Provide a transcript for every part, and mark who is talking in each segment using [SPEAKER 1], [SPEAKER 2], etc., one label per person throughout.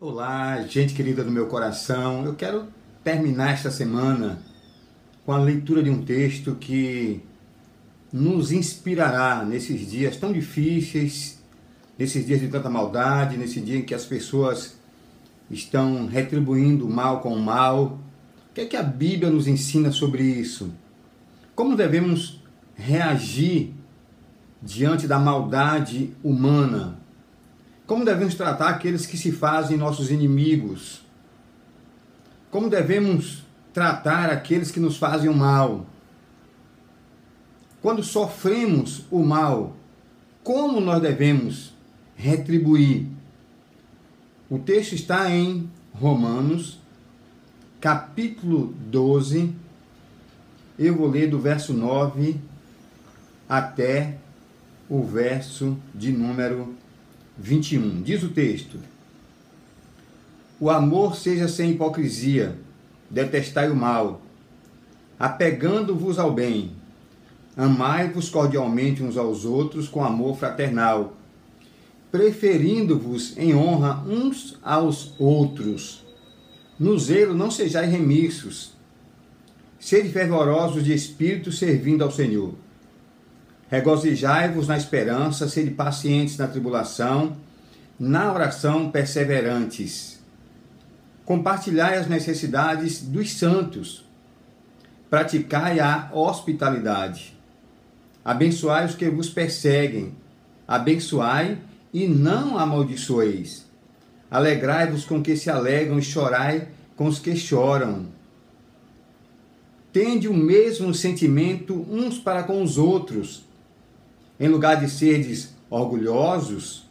[SPEAKER 1] Olá, gente querida do meu coração. Eu quero terminar esta semana com a leitura de um texto que nos inspirará nesses dias tão difíceis, nesses dias de tanta maldade, nesse dia em que as pessoas estão retribuindo o mal com o mal. O que é que a Bíblia nos ensina sobre isso? Como devemos reagir diante da maldade humana? Como devemos tratar aqueles que se fazem nossos inimigos? Como devemos tratar aqueles que nos fazem o mal? Quando sofremos o mal, como nós devemos retribuir? O texto está em Romanos, capítulo 12. Eu vou ler do verso 9 até o verso de número 21. Diz o texto: O amor seja sem hipocrisia, detestai o mal, apegando-vos ao bem. Amai-vos cordialmente uns aos outros com amor fraternal, preferindo-vos em honra uns aos outros. No zelo não sejais remissos. Sede fervorosos de espírito servindo ao Senhor. Regozijai-vos na esperança, sede pacientes na tribulação, na oração perseverantes. Compartilhai as necessidades dos santos. Praticai a hospitalidade. Abençoai os que vos perseguem. Abençoai e não amaldiçoeis. Alegrai-vos com que se alegram e chorai com os que choram. Tende o mesmo sentimento uns para com os outros em lugar de serdes orgulhosos,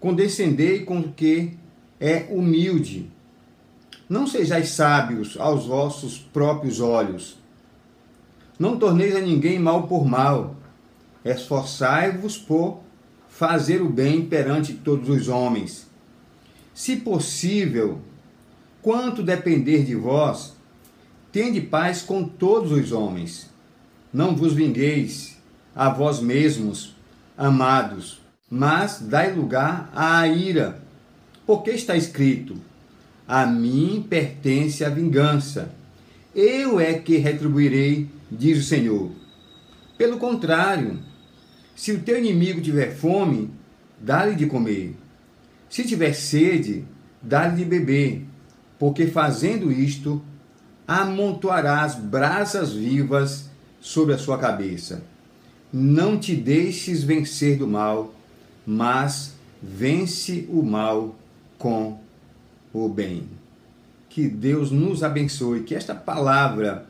[SPEAKER 1] condescendei com o que é humilde. Não sejais sábios aos vossos próprios olhos. Não torneis a ninguém mal por mal. Esforçai-vos por fazer o bem perante todos os homens. Se possível, quanto depender de vós, tende paz com todos os homens. Não vos vingueis a vós mesmos, amados, mas dai lugar à ira, porque está escrito: A mim pertence a vingança, eu é que retribuirei, diz o Senhor. Pelo contrário, se o teu inimigo tiver fome, dá-lhe de comer. Se tiver sede, dá-lhe de beber, porque fazendo isto, amontoarás brasas vivas sobre a sua cabeça. Não te deixes vencer do mal, mas vence o mal com o bem. Que Deus nos abençoe, que esta palavra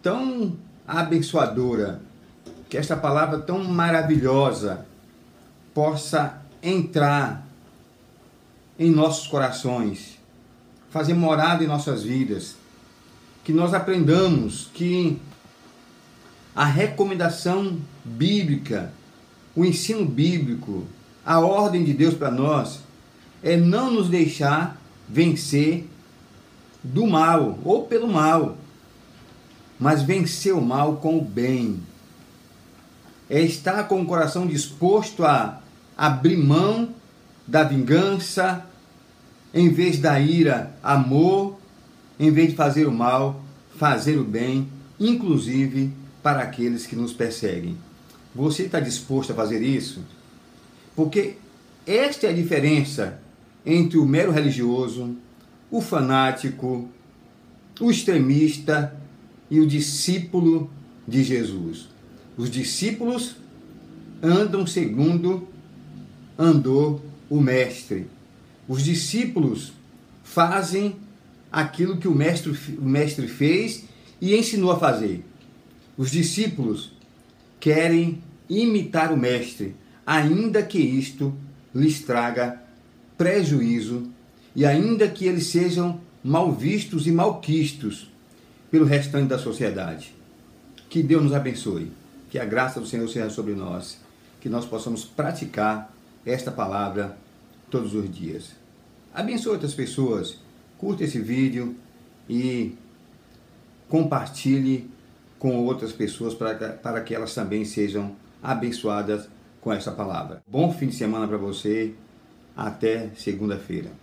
[SPEAKER 1] tão abençoadora, que esta palavra tão maravilhosa possa entrar em nossos corações, fazer morada em nossas vidas, que nós aprendamos que a recomendação bíblica, o ensino bíblico, a ordem de Deus para nós é não nos deixar vencer do mal ou pelo mal, mas vencer o mal com o bem. É estar com o coração disposto a abrir mão da vingança, em vez da ira, amor, em vez de fazer o mal, fazer o bem, inclusive para aqueles que nos perseguem. Você está disposto a fazer isso? Porque esta é a diferença entre o mero religioso, o fanático, o extremista e o discípulo de Jesus. Os discípulos andam segundo andou o mestre. Os discípulos fazem aquilo que o mestre, o mestre fez e ensinou a fazer. Os discípulos querem imitar o Mestre, ainda que isto lhes traga prejuízo e ainda que eles sejam mal vistos e malquistos pelo restante da sociedade. Que Deus nos abençoe, que a graça do Senhor seja sobre nós, que nós possamos praticar esta palavra todos os dias. Abençoe outras pessoas, curta esse vídeo e compartilhe com outras pessoas para, para que elas também sejam abençoadas com essa palavra. Bom fim de semana para você. Até segunda-feira.